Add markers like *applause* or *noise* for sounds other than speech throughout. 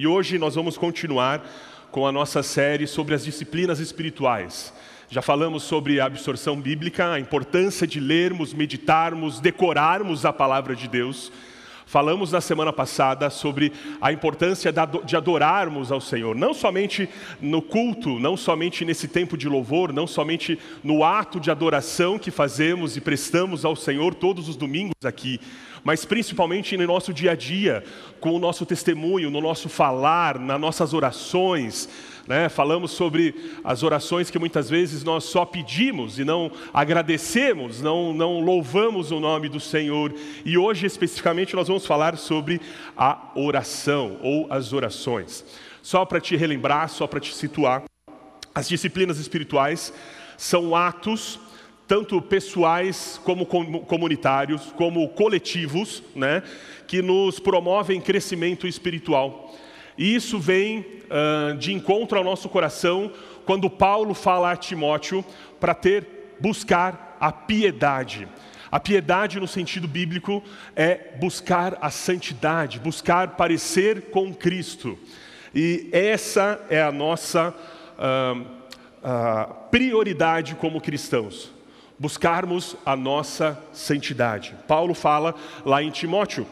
E hoje nós vamos continuar com a nossa série sobre as disciplinas espirituais. Já falamos sobre a absorção bíblica, a importância de lermos, meditarmos, decorarmos a palavra de Deus. Falamos na semana passada sobre a importância de adorarmos ao Senhor, não somente no culto, não somente nesse tempo de louvor, não somente no ato de adoração que fazemos e prestamos ao Senhor todos os domingos aqui, mas principalmente no nosso dia a dia, com o nosso testemunho, no nosso falar, nas nossas orações. Né? Falamos sobre as orações que muitas vezes nós só pedimos e não agradecemos, não, não louvamos o nome do Senhor. E hoje, especificamente, nós vamos falar sobre a oração ou as orações. Só para te relembrar, só para te situar, as disciplinas espirituais são atos tanto pessoais como comunitários, como coletivos, né, que nos promovem crescimento espiritual. E isso vem uh, de encontro ao nosso coração quando Paulo fala a Timóteo para ter, buscar a piedade. A piedade, no sentido bíblico, é buscar a santidade, buscar parecer com Cristo. E essa é a nossa uh, uh, prioridade como cristãos buscarmos a nossa santidade. Paulo fala lá em Timóteo,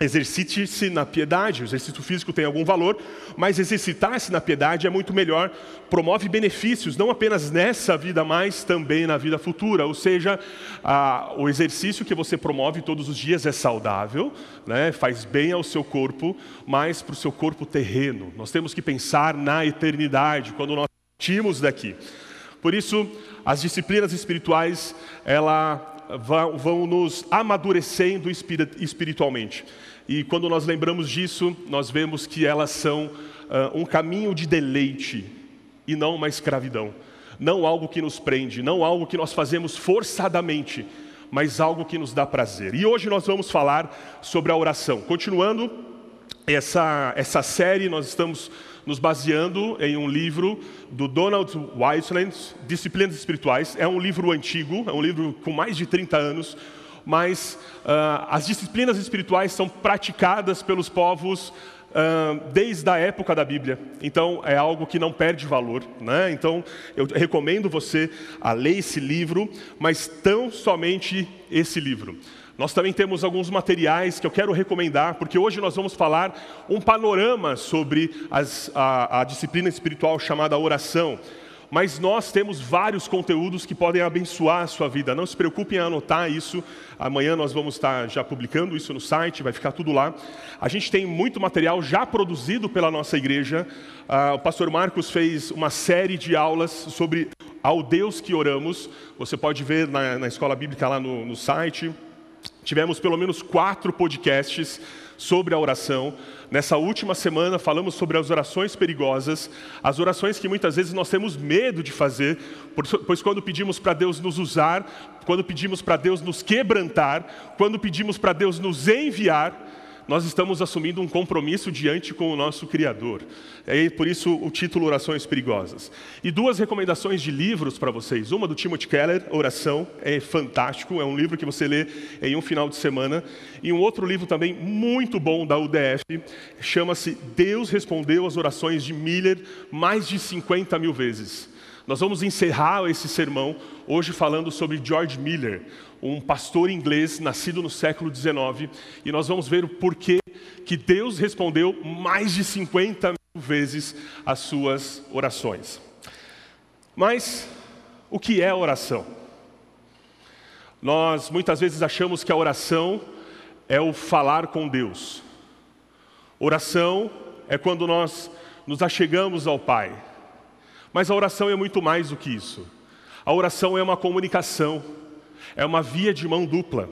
exercite-se na piedade, o exercício físico tem algum valor, mas exercitar-se na piedade é muito melhor, promove benefícios, não apenas nessa vida, mas também na vida futura. Ou seja, a, o exercício que você promove todos os dias é saudável, né, faz bem ao seu corpo, mas para o seu corpo terreno. Nós temos que pensar na eternidade, quando nós partimos daqui. Por isso, as disciplinas espirituais, ela vão, nos amadurecendo espiritualmente. E quando nós lembramos disso, nós vemos que elas são uh, um caminho de deleite e não uma escravidão. Não algo que nos prende, não algo que nós fazemos forçadamente, mas algo que nos dá prazer. E hoje nós vamos falar sobre a oração. Continuando essa, essa série, nós estamos nos baseando em um livro do Donald Weisland, Disciplinas Espirituais. É um livro antigo, é um livro com mais de 30 anos, mas uh, as disciplinas espirituais são praticadas pelos povos desde a época da Bíblia. Então é algo que não perde valor. Né? Então eu recomendo você a ler esse livro, mas tão somente esse livro. Nós também temos alguns materiais que eu quero recomendar, porque hoje nós vamos falar um panorama sobre as, a, a disciplina espiritual chamada oração. Mas nós temos vários conteúdos que podem abençoar a sua vida. Não se preocupem em anotar isso. Amanhã nós vamos estar já publicando isso no site, vai ficar tudo lá. A gente tem muito material já produzido pela nossa igreja. Ah, o pastor Marcos fez uma série de aulas sobre ao Deus que oramos. Você pode ver na, na escola bíblica lá no, no site. Tivemos pelo menos quatro podcasts sobre a oração. Nessa última semana falamos sobre as orações perigosas, as orações que muitas vezes nós temos medo de fazer, pois quando pedimos para Deus nos usar, quando pedimos para Deus nos quebrantar, quando pedimos para Deus nos enviar, nós estamos assumindo um compromisso diante com o nosso Criador. É por isso o título Orações Perigosas. E duas recomendações de livros para vocês. Uma do Timothy Keller, Oração, é fantástico, é um livro que você lê em um final de semana. E um outro livro também muito bom da UDF, chama-se Deus Respondeu às Orações de Miller mais de 50 mil vezes. Nós vamos encerrar esse sermão hoje falando sobre George Miller, um pastor inglês nascido no século XIX, e nós vamos ver o porquê que Deus respondeu mais de 50 mil vezes as suas orações. Mas o que é oração? Nós muitas vezes achamos que a oração é o falar com Deus. Oração é quando nós nos achegamos ao Pai. Mas a oração é muito mais do que isso. A oração é uma comunicação é uma via de mão dupla.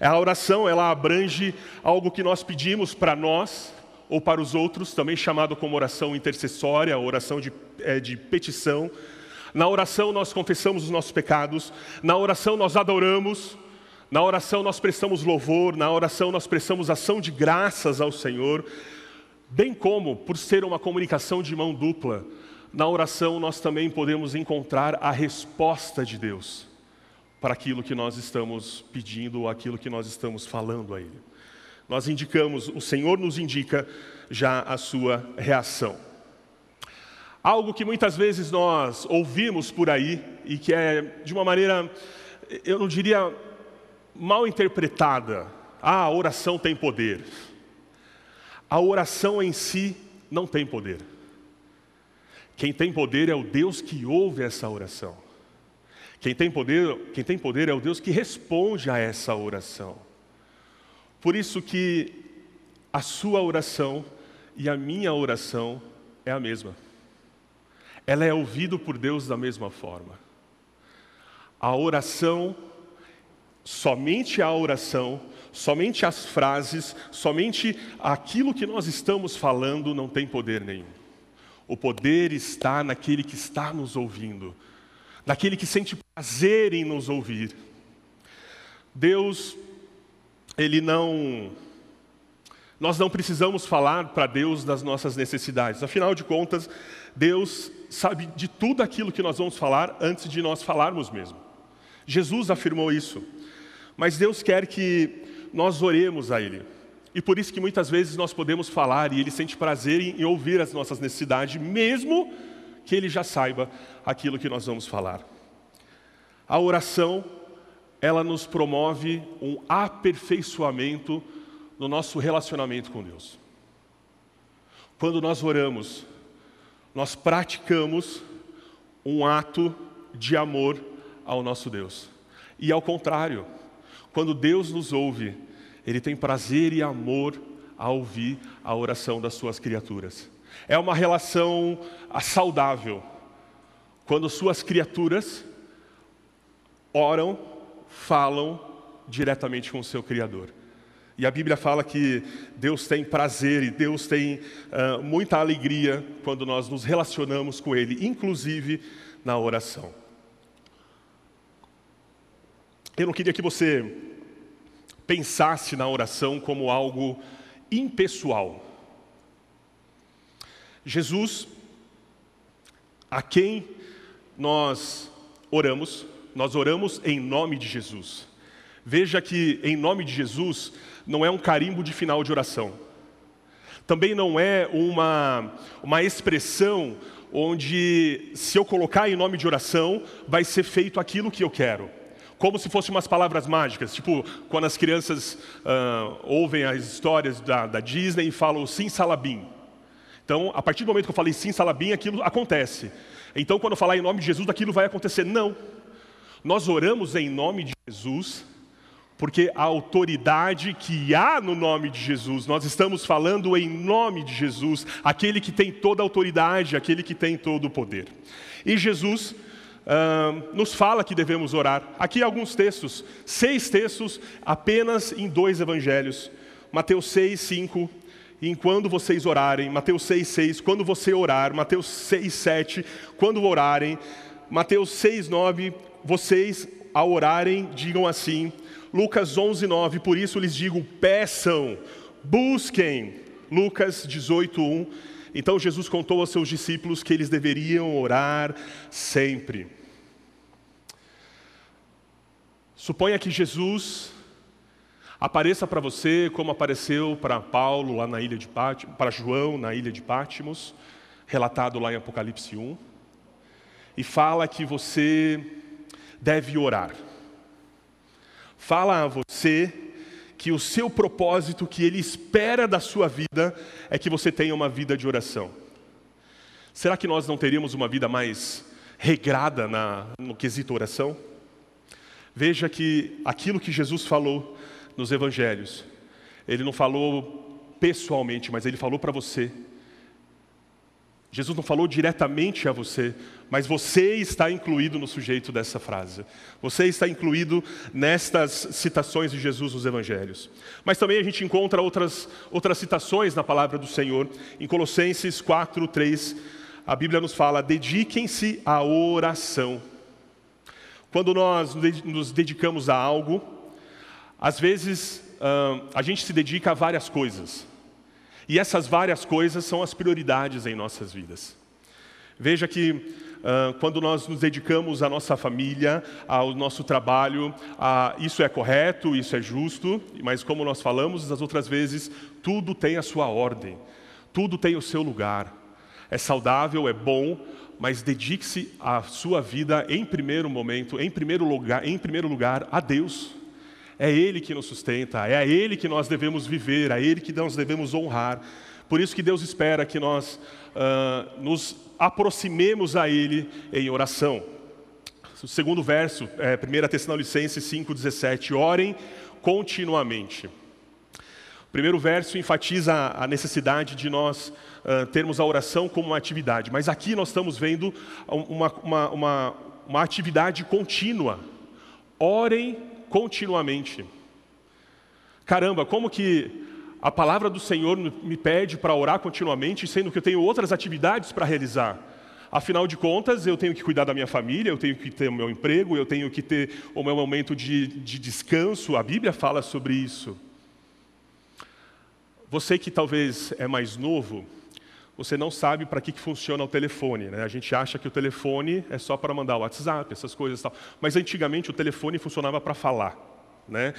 A oração, ela abrange algo que nós pedimos para nós ou para os outros, também chamado como oração intercessória, oração de, é, de petição. Na oração nós confessamos os nossos pecados, na oração nós adoramos, na oração nós prestamos louvor, na oração nós prestamos ação de graças ao Senhor, bem como, por ser uma comunicação de mão dupla, na oração nós também podemos encontrar a resposta de Deus para aquilo que nós estamos pedindo ou aquilo que nós estamos falando a Ele. nós indicamos, o Senhor nos indica já a sua reação. Algo que muitas vezes nós ouvimos por aí e que é de uma maneira, eu não diria mal interpretada. Ah, a oração tem poder. A oração em si não tem poder. Quem tem poder é o Deus que ouve essa oração. Quem tem poder, quem tem poder é o Deus que responde a essa oração. Por isso que a sua oração e a minha oração é a mesma ela é ouvida por Deus da mesma forma. A oração, somente a oração, somente as frases, somente aquilo que nós estamos falando não tem poder nenhum. O poder está naquele que está nos ouvindo, naquele que sente prazer em nos ouvir. Deus, Ele não. Nós não precisamos falar para Deus das nossas necessidades, afinal de contas, Deus sabe de tudo aquilo que nós vamos falar antes de nós falarmos mesmo. Jesus afirmou isso. Mas Deus quer que nós oremos a Ele. E por isso que muitas vezes nós podemos falar e Ele sente prazer em ouvir as nossas necessidades, mesmo que Ele já saiba aquilo que nós vamos falar. A oração, ela nos promove um aperfeiçoamento no nosso relacionamento com Deus. Quando nós oramos, nós praticamos um ato de amor ao nosso Deus. E ao contrário, quando Deus nos ouve, Ele tem prazer e amor a ouvir a oração das suas criaturas. É uma relação saudável. Quando suas criaturas oram, falam diretamente com o seu Criador. E a Bíblia fala que Deus tem prazer e Deus tem uh, muita alegria quando nós nos relacionamos com Ele, inclusive na oração. Eu não queria que você pensasse na oração como algo impessoal. Jesus, a quem nós oramos, nós oramos em nome de Jesus. Veja que em nome de Jesus não é um carimbo de final de oração. Também não é uma, uma expressão onde, se eu colocar em nome de oração, vai ser feito aquilo que eu quero. Como se fossem umas palavras mágicas, tipo quando as crianças uh, ouvem as histórias da, da Disney e falam sim salabim. Então, a partir do momento que eu falei sim salabim, aquilo acontece. Então, quando eu falar em nome de Jesus, aquilo vai acontecer. Não. Nós oramos em nome de Jesus porque a autoridade que há no nome de Jesus, nós estamos falando em nome de Jesus, aquele que tem toda a autoridade, aquele que tem todo o poder. E Jesus uh, nos fala que devemos orar. Aqui alguns textos, seis textos, apenas em dois evangelhos. Mateus 6, 5, e quando vocês orarem, Mateus 6, 6, quando você orar, Mateus 6, 7, quando orarem, Mateus 6, 9, vocês ao orarem, digam assim, Lucas 11, 9, por isso lhes digo: peçam, busquem. Lucas 18, 1. Então Jesus contou aos seus discípulos que eles deveriam orar sempre. Suponha que Jesus apareça para você como apareceu para Paulo lá na ilha de Pátimos, para João na ilha de Pátimos, relatado lá em Apocalipse 1, e fala que você deve orar fala a você que o seu propósito, que ele espera da sua vida, é que você tenha uma vida de oração. Será que nós não teríamos uma vida mais regrada na, no quesito oração? Veja que aquilo que Jesus falou nos evangelhos, ele não falou pessoalmente, mas ele falou para você. Jesus não falou diretamente a você, mas você está incluído no sujeito dessa frase. Você está incluído nestas citações de Jesus nos evangelhos. Mas também a gente encontra outras, outras citações na palavra do Senhor. Em Colossenses 4, 3, a Bíblia nos fala: dediquem-se à oração. Quando nós nos dedicamos a algo, às vezes a gente se dedica a várias coisas. E essas várias coisas são as prioridades em nossas vidas. Veja que uh, quando nós nos dedicamos à nossa família, ao nosso trabalho, uh, isso é correto, isso é justo, mas como nós falamos das outras vezes, tudo tem a sua ordem, tudo tem o seu lugar. É saudável, é bom, mas dedique-se a sua vida em primeiro momento, em primeiro lugar, em primeiro lugar a Deus. É Ele que nos sustenta, é a Ele que nós devemos viver, é a Ele que nós devemos honrar. Por isso que Deus espera que nós uh, nos aproximemos a Ele em oração. O segundo verso, é, 1 Tessalonicenses 5,17, orem continuamente. O primeiro verso enfatiza a necessidade de nós uh, termos a oração como uma atividade, mas aqui nós estamos vendo uma, uma, uma, uma atividade contínua. Orem continuamente. Caramba, como que a palavra do Senhor me pede para orar continuamente, sendo que eu tenho outras atividades para realizar? Afinal de contas, eu tenho que cuidar da minha família, eu tenho que ter o meu emprego, eu tenho que ter o meu momento de, de descanso. A Bíblia fala sobre isso. Você que talvez é mais novo, você não sabe para que, que funciona o telefone. Né? A gente acha que o telefone é só para mandar o WhatsApp, essas coisas tal. Mas antigamente o telefone funcionava para falar. Né?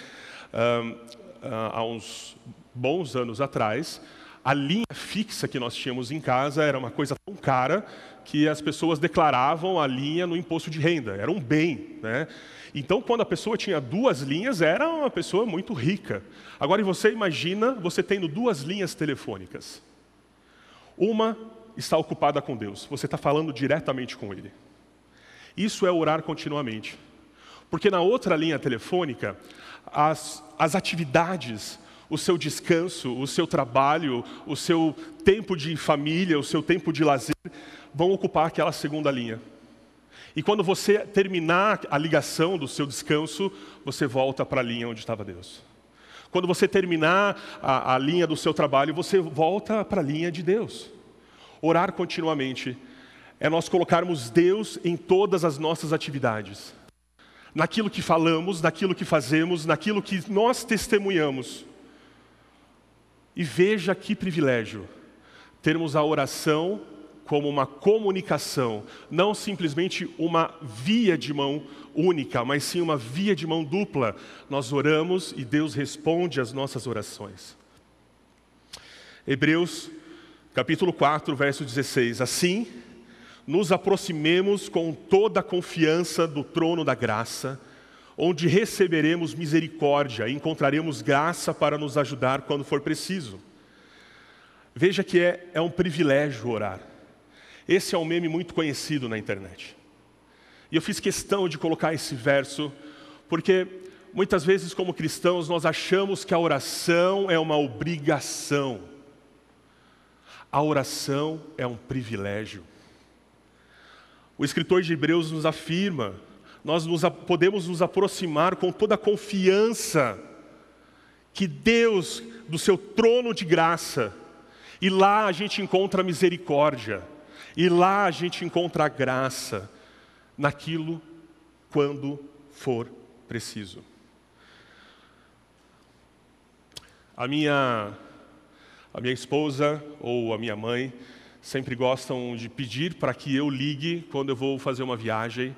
Um, há uns bons anos atrás, a linha fixa que nós tínhamos em casa era uma coisa tão cara que as pessoas declaravam a linha no imposto de renda, era um bem. Né? Então, quando a pessoa tinha duas linhas, era uma pessoa muito rica. Agora, você imagina você tendo duas linhas telefônicas. Uma está ocupada com Deus, você está falando diretamente com Ele. Isso é orar continuamente. Porque na outra linha telefônica, as, as atividades, o seu descanso, o seu trabalho, o seu tempo de família, o seu tempo de lazer, vão ocupar aquela segunda linha. E quando você terminar a ligação do seu descanso, você volta para a linha onde estava Deus. Quando você terminar a, a linha do seu trabalho, você volta para a linha de Deus. Orar continuamente é nós colocarmos Deus em todas as nossas atividades. Naquilo que falamos, naquilo que fazemos, naquilo que nós testemunhamos. E veja que privilégio termos a oração como uma comunicação, não simplesmente uma via de mão única, mas sim uma via de mão dupla. Nós oramos e Deus responde às nossas orações. Hebreus, capítulo 4, verso 16. Assim, nos aproximemos com toda a confiança do trono da graça, onde receberemos misericórdia e encontraremos graça para nos ajudar quando for preciso. Veja que é, é um privilégio orar. Esse é um meme muito conhecido na internet. E eu fiz questão de colocar esse verso, porque muitas vezes, como cristãos, nós achamos que a oração é uma obrigação. A oração é um privilégio. O escritor de Hebreus nos afirma, nós nos, podemos nos aproximar com toda a confiança que Deus, do seu trono de graça, e lá a gente encontra misericórdia. E lá a gente encontra graça naquilo quando for preciso. A minha, a minha esposa ou a minha mãe sempre gostam de pedir para que eu ligue quando eu vou fazer uma viagem,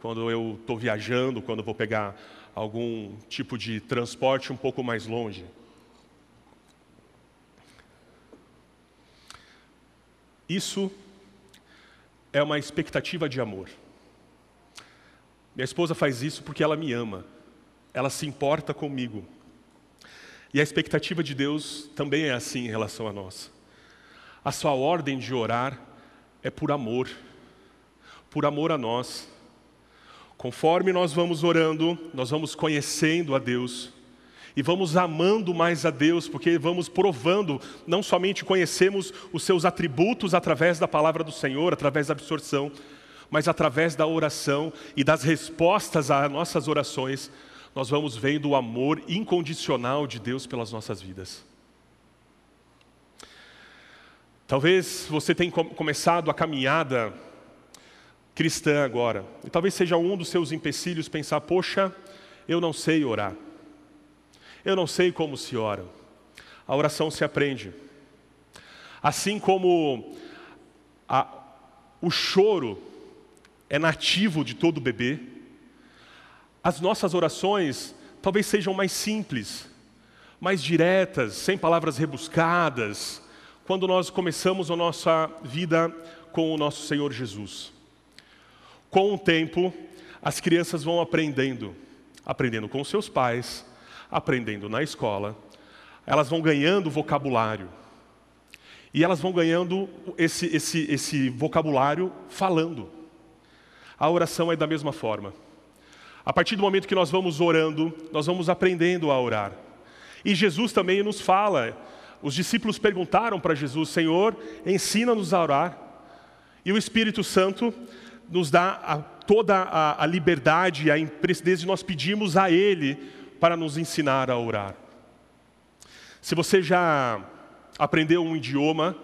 quando eu estou viajando, quando eu vou pegar algum tipo de transporte um pouco mais longe. Isso é uma expectativa de amor. Minha esposa faz isso porque ela me ama, ela se importa comigo. E a expectativa de Deus também é assim em relação a nós. A sua ordem de orar é por amor, por amor a nós. Conforme nós vamos orando, nós vamos conhecendo a Deus e vamos amando mais a Deus, porque vamos provando, não somente conhecemos os seus atributos através da palavra do Senhor, através da absorção, mas através da oração e das respostas às nossas orações, nós vamos vendo o amor incondicional de Deus pelas nossas vidas. Talvez você tenha começado a caminhada cristã agora, e talvez seja um dos seus empecilhos pensar: poxa, eu não sei orar. Eu não sei como se ora. A oração se aprende. Assim como a, o choro é nativo de todo bebê. As nossas orações talvez sejam mais simples, mais diretas, sem palavras rebuscadas, quando nós começamos a nossa vida com o nosso Senhor Jesus. Com o tempo, as crianças vão aprendendo, aprendendo com seus pais, aprendendo na escola, elas vão ganhando vocabulário. E elas vão ganhando esse, esse, esse vocabulário falando. A oração é da mesma forma. A partir do momento que nós vamos orando, nós vamos aprendendo a orar. E Jesus também nos fala. Os discípulos perguntaram para Jesus: Senhor, ensina-nos a orar. E o Espírito Santo nos dá a, toda a, a liberdade a imprecidez de nós pedirmos a Ele para nos ensinar a orar. Se você já aprendeu um idioma,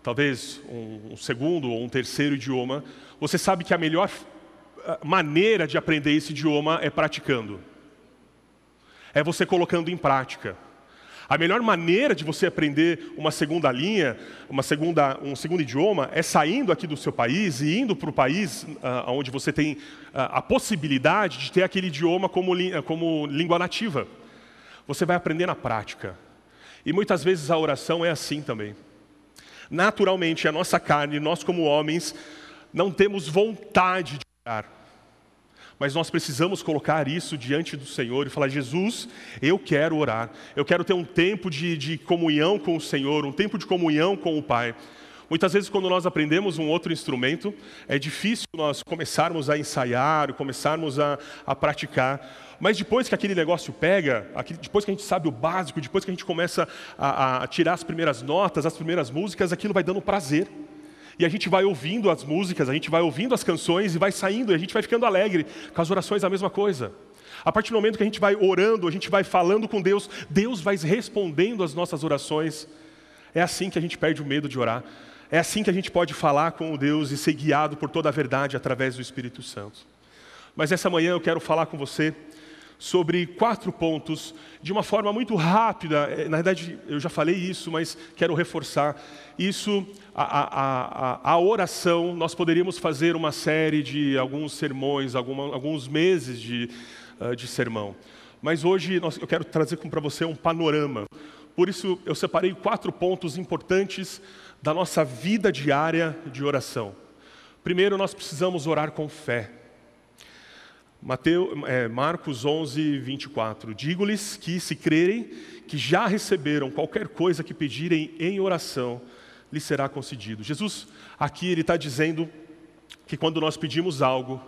talvez um, segundo ou um terceiro idioma, você sabe que a melhor eh, maneira de aprender esse idioma é praticando. É você colocando em prática. A melhor maneira de você aprender uma segunda linha, uma segunda, um segundo idioma, é saindo aqui do seu país e indo para o país uh, onde você tem uh, a possibilidade de ter aquele idioma como, como língua nativa. Você vai aprender na prática. E muitas vezes a oração é assim também. Naturalmente, a nossa carne, nós como homens, não temos vontade de orar. Mas nós precisamos colocar isso diante do Senhor e falar: Jesus, eu quero orar. Eu quero ter um tempo de, de comunhão com o Senhor, um tempo de comunhão com o Pai. Muitas vezes, quando nós aprendemos um outro instrumento, é difícil nós começarmos a ensaiar, começarmos a, a praticar. Mas depois que aquele negócio pega, depois que a gente sabe o básico, depois que a gente começa a, a tirar as primeiras notas, as primeiras músicas, aquilo vai dando prazer. E a gente vai ouvindo as músicas, a gente vai ouvindo as canções e vai saindo, e a gente vai ficando alegre. Com as orações, a mesma coisa. A partir do momento que a gente vai orando, a gente vai falando com Deus, Deus vai respondendo às nossas orações. É assim que a gente perde o medo de orar. É assim que a gente pode falar com Deus e ser guiado por toda a verdade através do Espírito Santo. Mas essa manhã eu quero falar com você sobre quatro pontos de uma forma muito rápida. É, na verdade, eu já falei isso, mas quero reforçar. Isso, a, a, a, a oração, nós poderíamos fazer uma série de alguns sermões, alguma, alguns meses de, uh, de sermão. Mas hoje nós, eu quero trazer para você um panorama. Por isso, eu separei quatro pontos importantes da nossa vida diária de oração. Primeiro, nós precisamos orar com fé. Mateus, é, Marcos 11, 24. Digo-lhes que, se crerem que já receberam qualquer coisa que pedirem em oração, lhes será concedido. Jesus, aqui, ele está dizendo que quando nós pedimos algo,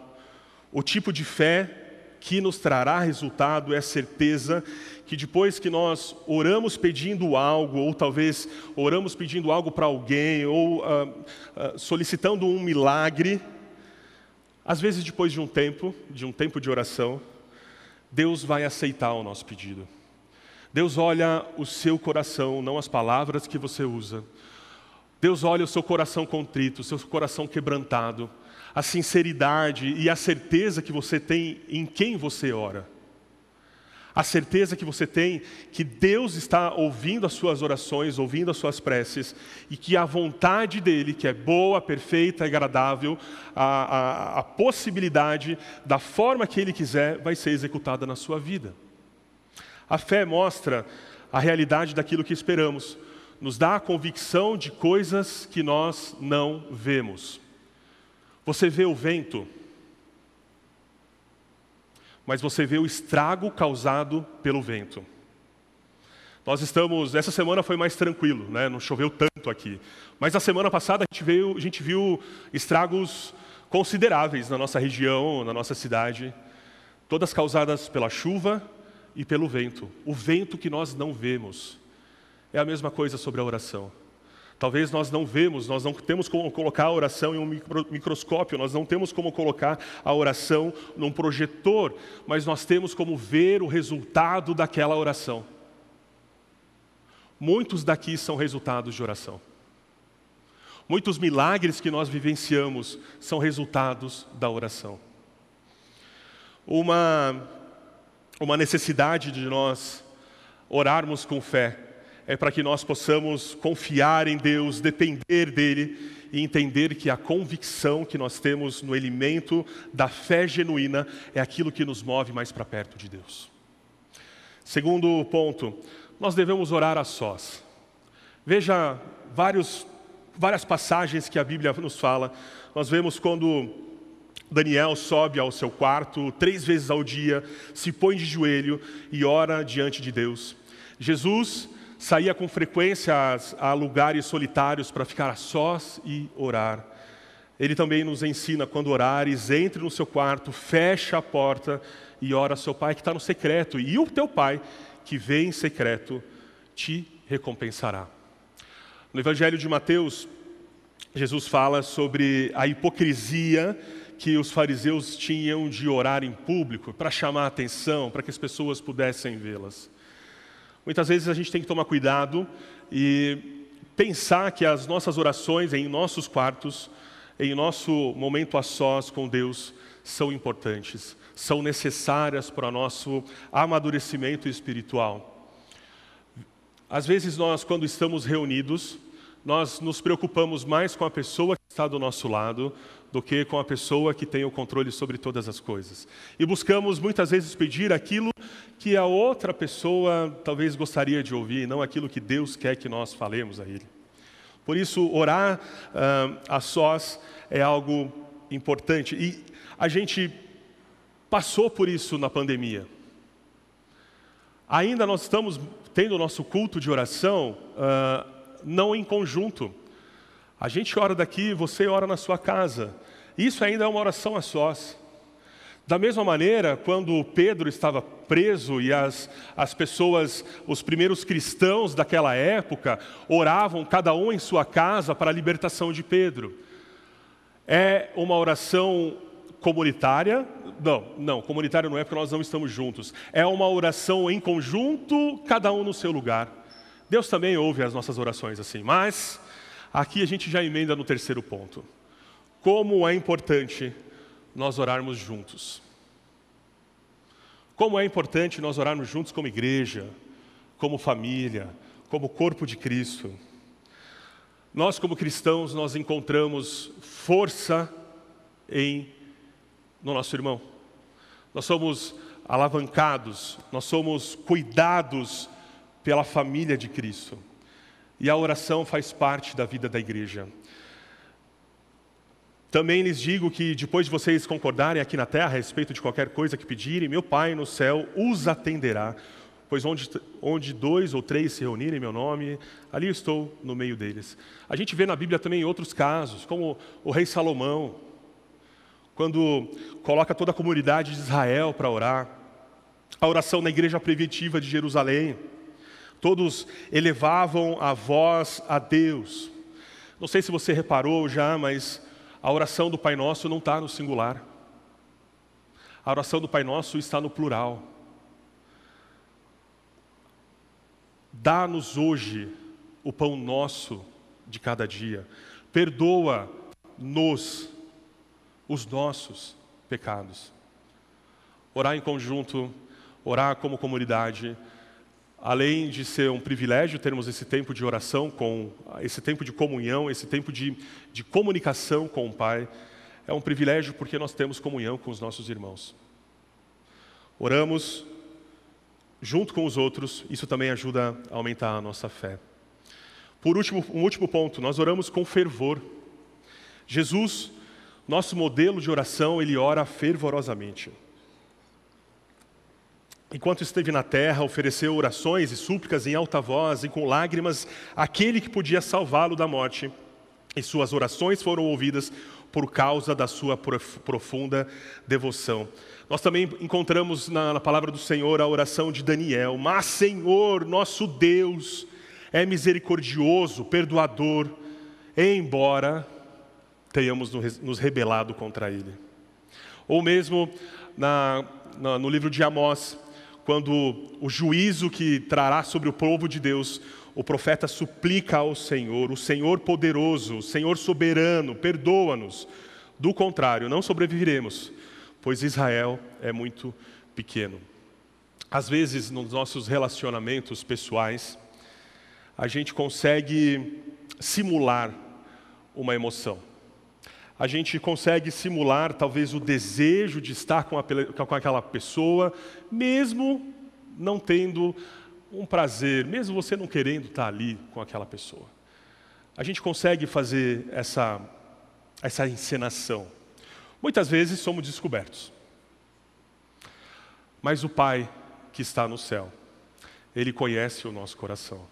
o tipo de fé que nos trará resultado é a certeza que depois que nós oramos pedindo algo, ou talvez oramos pedindo algo para alguém, ou uh, uh, solicitando um milagre, às vezes, depois de um tempo, de um tempo de oração, Deus vai aceitar o nosso pedido. Deus olha o seu coração, não as palavras que você usa. Deus olha o seu coração contrito, o seu coração quebrantado, a sinceridade e a certeza que você tem em quem você ora a certeza que você tem que Deus está ouvindo as suas orações, ouvindo as suas preces, e que a vontade dEle, que é boa, perfeita e agradável, a, a, a possibilidade da forma que Ele quiser, vai ser executada na sua vida. A fé mostra a realidade daquilo que esperamos, nos dá a convicção de coisas que nós não vemos. Você vê o vento, mas você vê o estrago causado pelo vento. Nós estamos, essa semana foi mais tranquilo, né? não choveu tanto aqui. Mas na semana passada a gente, veio, a gente viu estragos consideráveis na nossa região, na nossa cidade, todas causadas pela chuva e pelo vento. O vento que nós não vemos. É a mesma coisa sobre a oração. Talvez nós não vemos, nós não temos como colocar a oração em um microscópio, nós não temos como colocar a oração num projetor, mas nós temos como ver o resultado daquela oração. Muitos daqui são resultados de oração. Muitos milagres que nós vivenciamos são resultados da oração. Uma, uma necessidade de nós orarmos com fé é para que nós possamos confiar em Deus, depender dEle e entender que a convicção que nós temos no elemento da fé genuína é aquilo que nos move mais para perto de Deus. Segundo ponto, nós devemos orar a sós. Veja vários, várias passagens que a Bíblia nos fala. Nós vemos quando Daniel sobe ao seu quarto três vezes ao dia, se põe de joelho e ora diante de Deus. Jesus saía com frequência a, lugares solitários para ficar a sós e orar. Ele também nos ensina quando orares, entre no seu quarto, fecha a porta e ora ao seu pai que está no secreto. E o teu pai, que vem em secreto, te recompensará. No Evangelho de Mateus, Jesus fala sobre a hipocrisia que os fariseus tinham de orar em público para chamar a atenção, para que as pessoas pudessem vê-las. Muitas vezes a gente tem que tomar cuidado e pensar que as nossas orações em nossos quartos, em nosso momento a sós com Deus, são importantes, são necessárias para o nosso amadurecimento espiritual. Às vezes nós, quando estamos reunidos, nós nos preocupamos mais com a pessoa que está do nosso lado do que com a pessoa que tem o controle sobre todas as coisas. E buscamos muitas vezes pedir aquilo que a outra pessoa talvez gostaria de ouvir, não aquilo que Deus quer que nós falemos a Ele. Por isso, orar uh, a sós é algo importante. E a gente passou por isso na pandemia. Ainda nós estamos tendo o nosso culto de oração uh, não em conjunto. A gente ora daqui, você ora na sua casa. Isso ainda é uma oração a sós. Da mesma maneira, quando Pedro estava preso e as, as pessoas, os primeiros cristãos daquela época, oravam cada um em sua casa para a libertação de Pedro. É uma oração comunitária? Não, não, comunitária não é porque nós não estamos juntos. É uma oração em conjunto, cada um no seu lugar. Deus também ouve as nossas orações assim, mas aqui a gente já emenda no terceiro ponto. Como é importante nós orarmos juntos. Como é importante nós orarmos juntos como igreja, como família, como corpo de Cristo. Nós como cristãos nós encontramos força em no nosso irmão. Nós somos alavancados, nós somos cuidados pela família de Cristo. E a oração faz parte da vida da igreja. Também lhes digo que depois de vocês concordarem aqui na terra a respeito de qualquer coisa que pedirem, meu Pai no céu os atenderá. Pois onde, onde dois ou três se reunirem em meu nome, ali eu estou no meio deles. A gente vê na Bíblia também outros casos, como o rei Salomão, quando coloca toda a comunidade de Israel para orar, a oração na igreja preventiva de Jerusalém, todos elevavam a voz a Deus. Não sei se você reparou já, mas a oração do Pai Nosso não está no singular. A oração do Pai Nosso está no plural. Dá-nos hoje o pão nosso de cada dia. Perdoa-nos os nossos pecados. Orar em conjunto, orar como comunidade, além de ser um privilégio termos esse tempo de oração, com esse tempo de comunhão, esse tempo de, de comunicação com o Pai, é um privilégio porque nós temos comunhão com os nossos irmãos. Oramos junto com os outros, isso também ajuda a aumentar a nossa fé. Por último, um último ponto, nós oramos com fervor. Jesus, nosso modelo de oração, ele ora fervorosamente. Enquanto esteve na terra, ofereceu orações e súplicas em alta voz e com lágrimas àquele que podia salvá-lo da morte. E suas orações foram ouvidas por causa da sua profunda devoção. Nós também encontramos na, na palavra do Senhor a oração de Daniel: Mas, Senhor, nosso Deus, é misericordioso, perdoador, embora tenhamos nos rebelado contra Ele. Ou mesmo na, na, no livro de Amós, quando o juízo que trará sobre o povo de Deus, o profeta suplica ao Senhor, o Senhor poderoso, o Senhor soberano, perdoa-nos. Do contrário, não sobreviveremos, pois Israel é muito pequeno. Às vezes, nos nossos relacionamentos pessoais, a gente consegue simular uma emoção. A gente consegue simular talvez o desejo de estar com, a, com aquela pessoa, mesmo não tendo um prazer, mesmo você não querendo estar ali com aquela pessoa. A gente consegue fazer essa, essa encenação. Muitas vezes somos descobertos. Mas o Pai que está no céu, Ele conhece o nosso coração.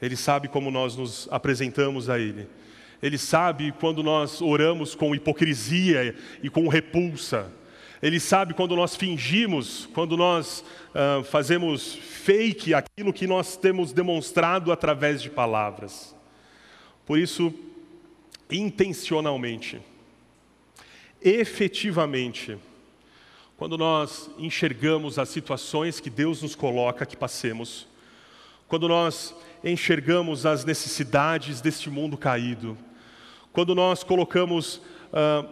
Ele sabe como nós nos apresentamos a Ele. Ele sabe quando nós oramos com hipocrisia e com repulsa. Ele sabe quando nós fingimos, quando nós uh, fazemos fake aquilo que nós temos demonstrado através de palavras. Por isso, intencionalmente, efetivamente, quando nós enxergamos as situações que Deus nos coloca que passemos, quando nós enxergamos as necessidades deste mundo caído, quando nós colocamos uh,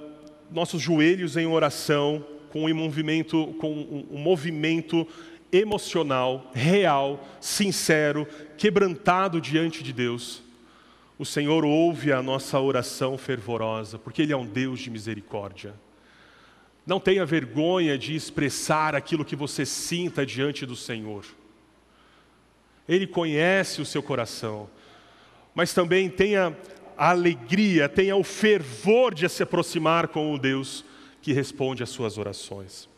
nossos joelhos em oração, com um movimento, com um movimento emocional, real, sincero, quebrantado diante de Deus, o Senhor ouve a nossa oração fervorosa, porque Ele é um Deus de misericórdia. Não tenha vergonha de expressar aquilo que você sinta diante do Senhor. Ele conhece o seu coração, mas também tenha a alegria, tenha o fervor de se aproximar com o Deus que responde às suas orações.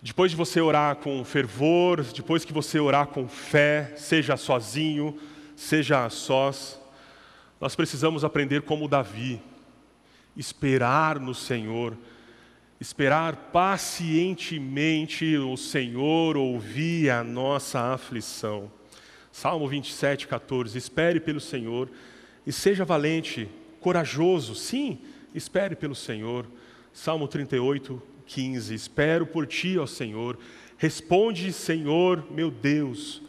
Depois de você orar com fervor, depois que você orar com fé, seja sozinho, seja a sós, nós precisamos aprender como Davi, esperar no Senhor, esperar pacientemente o Senhor ouvir a nossa aflição. Salmo 27, 14. Espere pelo Senhor e seja valente, corajoso. Sim, espere pelo Senhor. Salmo 38, 15. Espero por ti, ó Senhor. Responde, Senhor, meu Deus.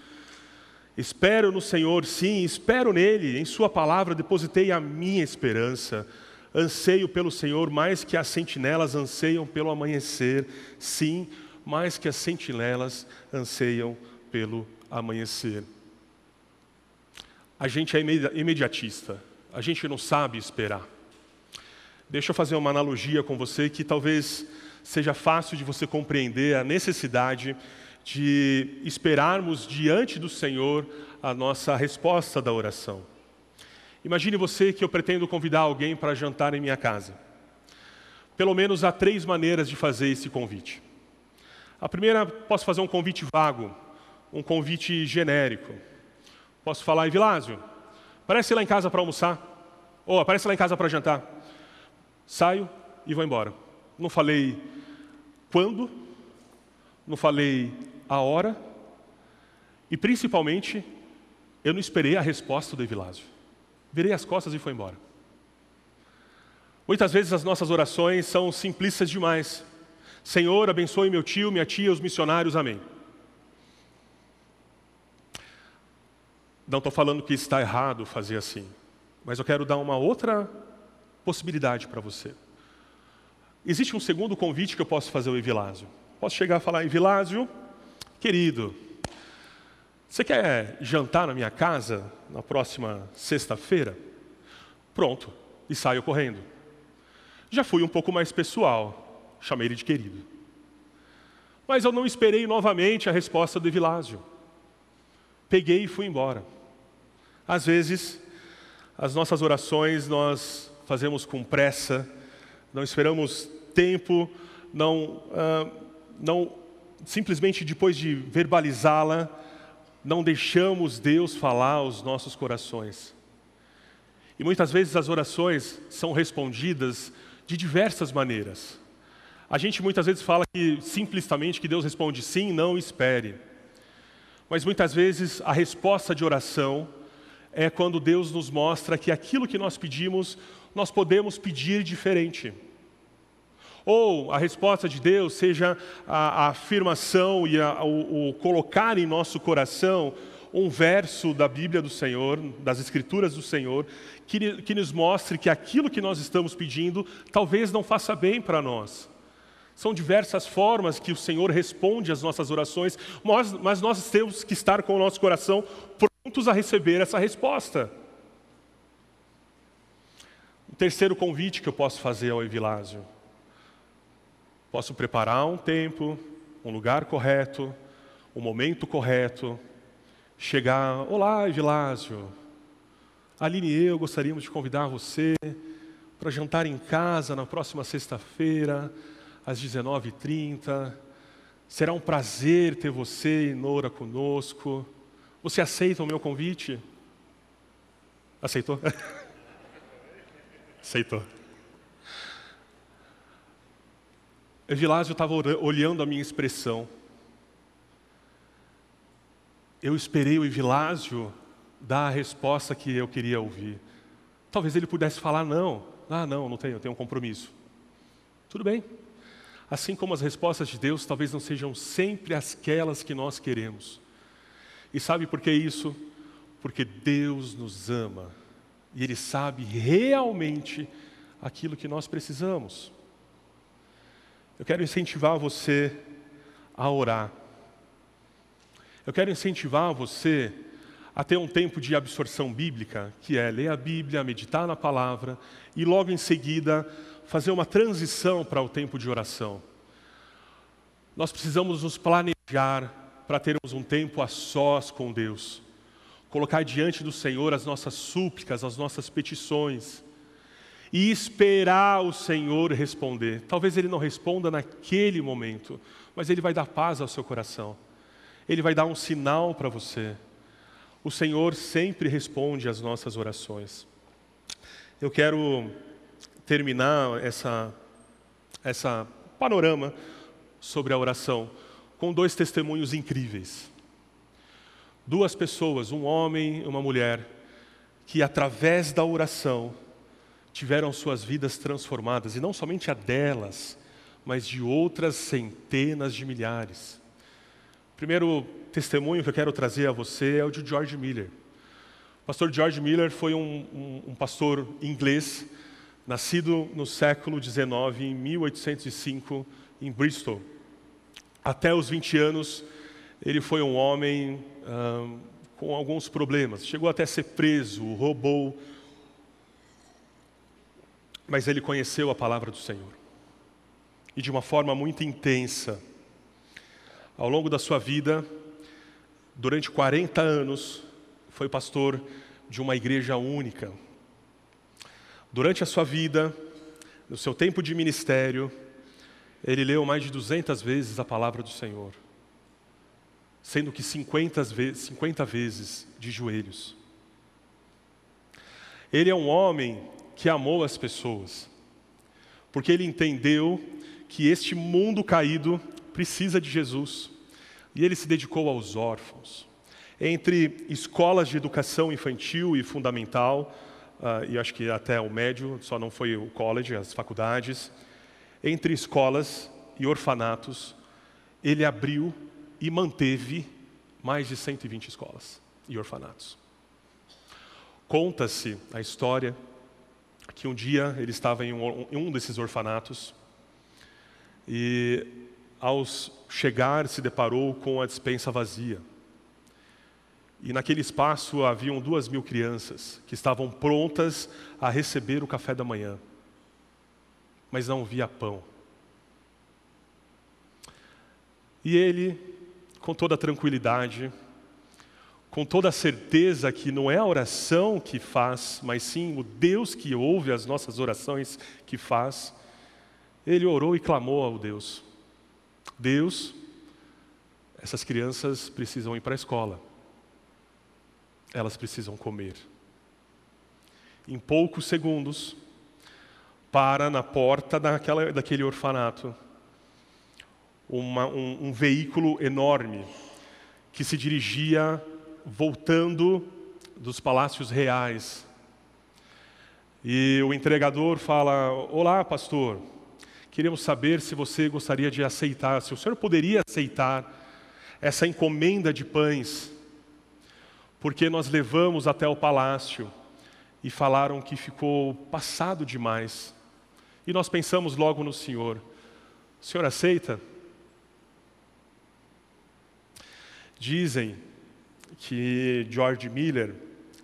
Espero no Senhor, sim, espero nele. Em Sua palavra depositei a minha esperança. Anseio pelo Senhor mais que as sentinelas anseiam pelo amanhecer. Sim, mais que as sentinelas anseiam pelo amanhecer. A gente é imediatista, a gente não sabe esperar. Deixa eu fazer uma analogia com você que talvez seja fácil de você compreender a necessidade de esperarmos diante do Senhor a nossa resposta da oração. Imagine você que eu pretendo convidar alguém para jantar em minha casa. Pelo menos há três maneiras de fazer esse convite. A primeira, posso fazer um convite vago, um convite genérico. Posso falar, Vilásio, aparece lá em casa para almoçar, ou aparece lá em casa para jantar. Saio e vou embora. Não falei quando, não falei a hora, e principalmente, eu não esperei a resposta do Evilásio virei as costas e foi embora. Muitas vezes as nossas orações são simplistas demais. Senhor, abençoe meu tio, minha tia, os missionários, amém. Não estou falando que está errado fazer assim, mas eu quero dar uma outra possibilidade para você. Existe um segundo convite que eu posso fazer ao Evilásio. Posso chegar a falar, Evilásio, querido, você quer jantar na minha casa na próxima sexta-feira? Pronto, e saio correndo. Já fui um pouco mais pessoal, chamei ele de querido. Mas eu não esperei novamente a resposta do Evilásio. Peguei e fui embora. Às vezes, as nossas orações nós fazemos com pressa, não esperamos tempo, não, uh, não simplesmente depois de verbalizá-la, não deixamos Deus falar aos nossos corações. E muitas vezes as orações são respondidas de diversas maneiras. A gente muitas vezes fala que simplesmente que Deus responde sim, não espere. Mas muitas vezes a resposta de oração é quando Deus nos mostra que aquilo que nós pedimos, nós podemos pedir diferente. Ou a resposta de Deus seja a, a afirmação e a, o, o colocar em nosso coração um verso da Bíblia do Senhor, das Escrituras do Senhor, que, que nos mostre que aquilo que nós estamos pedindo talvez não faça bem para nós. São diversas formas que o Senhor responde às nossas orações, mas, nós temos que estar com o nosso coração prontos a receber essa resposta. O terceiro convite que eu posso fazer ao Evilásio. Posso preparar um tempo, um lugar correto, um momento correto, chegar, olá Evilásio, Aline e eu gostaríamos de convidar você para jantar em casa na próxima sexta-feira, às 19h30. Será um prazer ter você e Nora conosco. Você aceita o meu convite? Aceitou? *laughs* Aceitou. Evilásio estava olhando a minha expressão. Eu esperei o Evilásio dar a resposta que eu queria ouvir. Talvez ele pudesse falar não. Ah, não, não tenho, eu tenho um compromisso. Tudo bem. Assim como as respostas de Deus talvez não sejam sempre aquelas que nós queremos. E sabe por que isso? Porque Deus nos ama e Ele sabe realmente aquilo que nós precisamos. Eu quero incentivar você a orar. Eu quero incentivar você a ter um tempo de absorção bíblica, que é ler a Bíblia, meditar na palavra e logo em seguida fazer uma transição para o tempo de oração. Nós precisamos nos planejar para termos um tempo a sós com Deus, colocar diante do Senhor as nossas súplicas, as nossas petições e esperar o Senhor responder. Talvez Ele não responda naquele momento, mas Ele vai dar paz ao seu coração. Ele vai dar um sinal para você. O Senhor sempre responde às nossas orações. Eu quero terminar essa, essa panorama sobre a oração com dois testemunhos incríveis. Duas pessoas, um homem e uma mulher, que através da oração tiveram suas vidas transformadas, e não somente a delas, mas de outras centenas de milhares. O primeiro testemunho que eu quero trazer a você é o de George Miller. O pastor George Miller foi um, um, um pastor inglês, nascido no século XIX, em 1805, em Bristol. Até os 20 anos, ele foi um homem com alguns problemas. Chegou até a ser preso, roubou, mas ele conheceu a palavra do Senhor. E de uma forma muito intensa. Ao longo da sua vida, durante 40 anos, foi pastor de uma igreja única. Durante a sua vida, no seu tempo de ministério, ele leu mais de 200 vezes a palavra do Senhor, sendo que 50 vezes, 50 vezes de joelhos. Ele é um homem que amou as pessoas, porque ele entendeu que este mundo caído precisa de Jesus, e ele se dedicou aos órfãos. Entre escolas de educação infantil e fundamental, uh, e acho que até o médio, só não foi o college, as faculdades, entre escolas e orfanatos, ele abriu e manteve mais de 120 escolas e orfanatos. Conta-se a história que um dia ele estava em um, em um desses orfanatos e, ao chegar, se deparou com a dispensa vazia. E naquele espaço haviam duas mil crianças que estavam prontas a receber o café da manhã, mas não via pão. E ele, com toda tranquilidade, com toda a certeza que não é a oração que faz, mas sim o Deus que ouve as nossas orações que faz, ele orou e clamou ao Deus: Deus, essas crianças precisam ir para a escola, elas precisam comer. Em poucos segundos, para na porta daquela, daquele orfanato uma, um, um veículo enorme que se dirigia voltando dos palácios reais. E o entregador fala: Olá, pastor, queremos saber se você gostaria de aceitar, se o senhor poderia aceitar essa encomenda de pães, porque nós levamos até o palácio e falaram que ficou passado demais. E nós pensamos logo no senhor: O senhor aceita? Dizem que George Miller,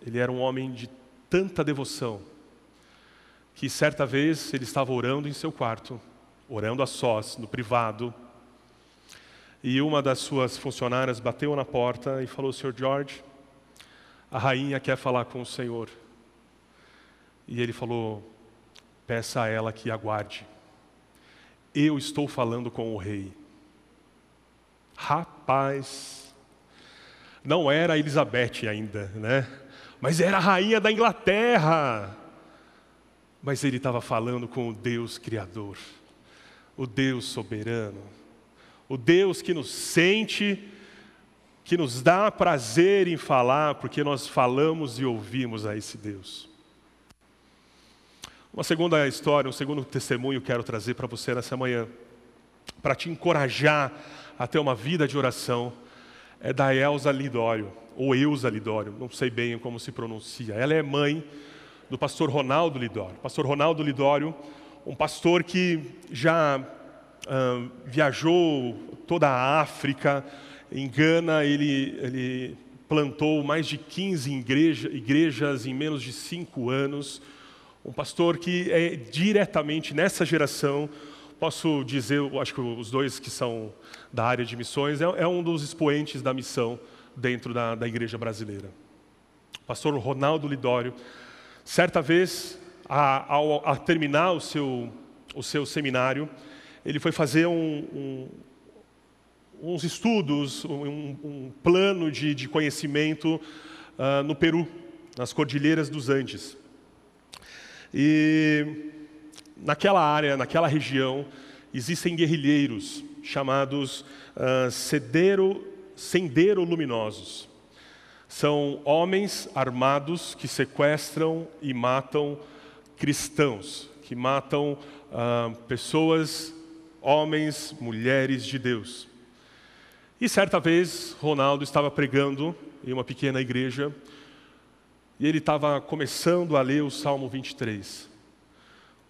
ele era um homem de tanta devoção, que certa vez ele estava orando em seu quarto, orando a sós, no privado, e uma das suas funcionárias bateu na porta e falou: Senhor George, a rainha quer falar com o Senhor. E ele falou: Peça a ela que aguarde. Eu estou falando com o rei. Rapaz, não era Elizabeth ainda, né? Mas era a rainha da Inglaterra. Mas ele estava falando com o Deus Criador, o Deus soberano, o Deus que nos sente, que nos dá prazer em falar, porque nós falamos e ouvimos a esse Deus. Uma segunda história, um segundo testemunho quero trazer para você nessa manhã, para te encorajar a ter uma vida de oração, é da Elza Lidório, ou Eusa Lidório, não sei bem como se pronuncia. Ela é mãe do pastor Ronaldo Lidório. Pastor Ronaldo Lidório, um pastor que já uh, viajou toda a África, em Gana ele, ele plantou mais de 15 igreja, igrejas em menos de cinco anos. Um pastor que é diretamente nessa geração, posso dizer, acho que os dois que são da área de missões, é, é um dos expoentes da missão dentro da, da igreja brasileira. Pastor Ronaldo Lidório, certa vez, a, ao, a terminar o seu, o seu seminário, ele foi fazer um, um, uns estudos, um, um plano de, de conhecimento uh, no Peru, nas Cordilheiras dos Andes. E naquela área, naquela região, existem guerrilheiros chamados uh, cedero, sendero luminosos. São homens armados que sequestram e matam cristãos, que matam uh, pessoas, homens, mulheres de Deus. E certa vez, Ronaldo estava pregando em uma pequena igreja e ele estava começando a ler o Salmo 23.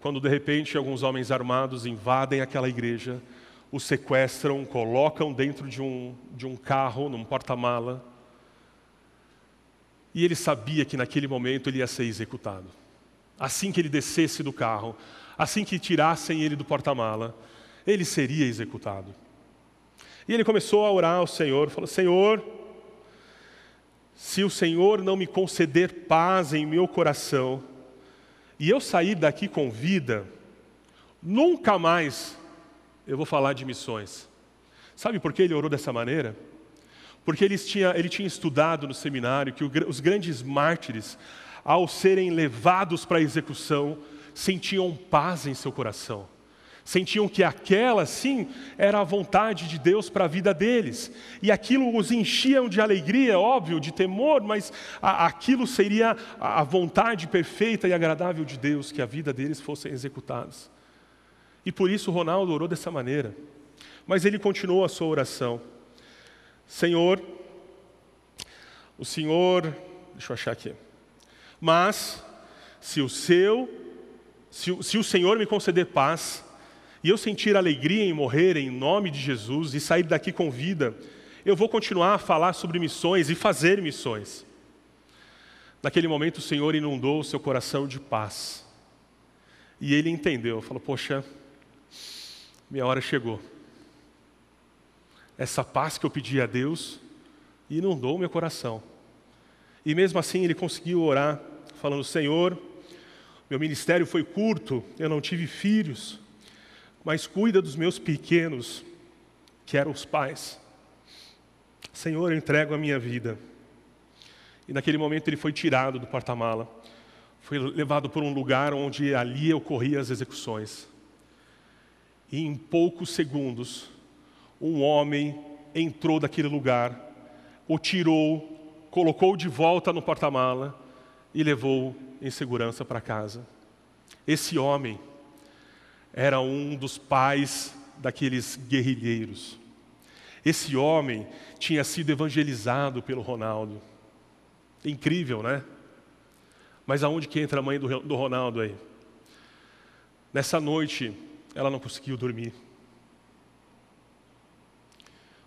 Quando de repente alguns homens armados invadem aquela igreja, o sequestram, colocam dentro de um, de um carro, num porta-mala. E ele sabia que naquele momento ele ia ser executado. Assim que ele descesse do carro, assim que tirassem ele do porta-mala, ele seria executado. E ele começou a orar ao Senhor, falou: Senhor, se o Senhor não me conceder paz em meu coração, e eu sair daqui com vida, nunca mais eu vou falar de missões. Sabe por que ele orou dessa maneira? Porque ele tinha, ele tinha estudado no seminário que os grandes mártires, ao serem levados para a execução, sentiam paz em seu coração. Sentiam que aquela, sim, era a vontade de Deus para a vida deles. E aquilo os enchiam de alegria, óbvio, de temor, mas a, aquilo seria a vontade perfeita e agradável de Deus, que a vida deles fosse executada. E por isso Ronaldo orou dessa maneira. Mas ele continuou a sua oração. Senhor, o Senhor, deixa eu achar aqui. Mas, se o seu, se, se o Senhor me conceder paz, e eu sentir alegria em morrer em nome de Jesus e sair daqui com vida, eu vou continuar a falar sobre missões e fazer missões. Naquele momento o Senhor inundou o seu coração de paz. E ele entendeu, falou: Poxa, minha hora chegou. Essa paz que eu pedi a Deus inundou meu coração. E mesmo assim ele conseguiu orar, falando: Senhor, meu ministério foi curto, eu não tive filhos, mas cuida dos meus pequenos, que eram os pais. Senhor, eu entrego a minha vida. E naquele momento ele foi tirado do porta-mala, foi levado para um lugar onde ali ocorriam as execuções. E em poucos segundos, um homem entrou daquele lugar, o tirou, colocou de volta no porta-mala e levou em segurança para casa. Esse homem era um dos pais daqueles guerrilheiros. Esse homem tinha sido evangelizado pelo Ronaldo. Incrível, né? Mas aonde que entra a mãe do, do Ronaldo aí? Nessa noite, ela não conseguiu dormir.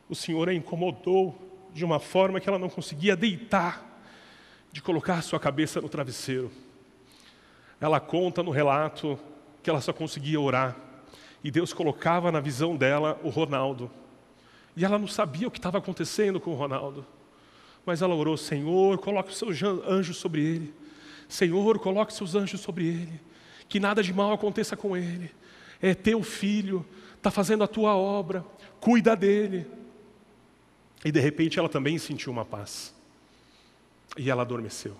O Senhor a incomodou de uma forma que ela não conseguia deitar, de colocar sua cabeça no travesseiro. ela conta no relato que ela só conseguia orar. E Deus colocava na visão dela o Ronaldo. E ela não sabia o que estava acontecendo com o Ronaldo. Mas ela orou: Senhor, coloque os seus anjos sobre ele. Senhor, coloque os seus anjos sobre ele. Que nada de mal aconteça com ele. É teu filho, está fazendo a tua obra, cuida dele. E de repente ela também sentiu uma paz. E ela adormeceu.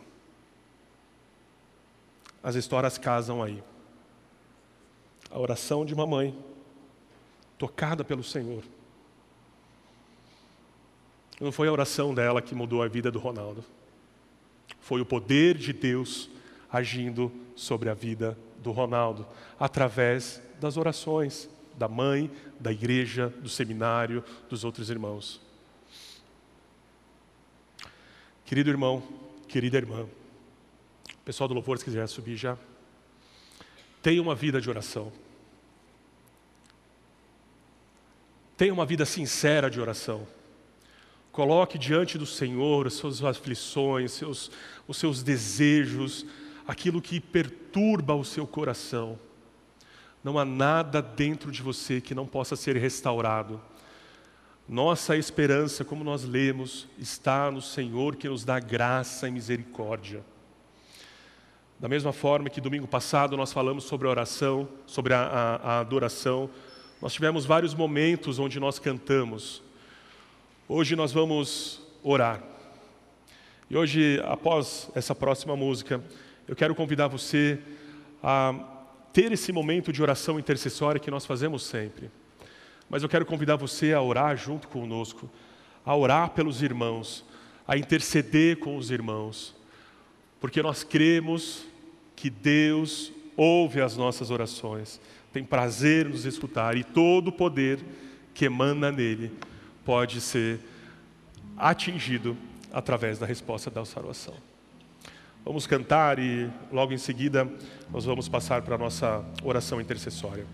As histórias casam aí. A oração de uma mãe, tocada pelo Senhor. Não foi a oração dela que mudou a vida do Ronaldo. Foi o poder de Deus agindo sobre a vida do Ronaldo, através das orações da mãe, da igreja, do seminário, dos outros irmãos. Querido irmão, querida irmã, pessoal do louvor, se quiser subir já, tenha uma vida de oração. Tenha uma vida sincera de oração. Coloque diante do Senhor as suas aflições, seus, os seus desejos, aquilo que perturba o seu coração. Não há nada dentro de você que não possa ser restaurado. Nossa esperança, como nós lemos, está no Senhor que nos dá graça e misericórdia. Da mesma forma que domingo passado nós falamos sobre a oração, sobre a, a, a adoração, nós tivemos vários momentos onde nós cantamos. Hoje nós vamos orar. E hoje, após essa próxima música, eu quero convidar você a ter esse momento de oração intercessória que nós fazemos sempre. Mas eu quero convidar você a orar junto conosco, a orar pelos irmãos, a interceder com os irmãos, porque nós cremos que Deus ouve as nossas orações, tem prazer nos escutar e todo o poder que emana nele pode ser atingido através da resposta da salvação. Vamos cantar e logo em seguida nós vamos passar para a nossa oração intercessória.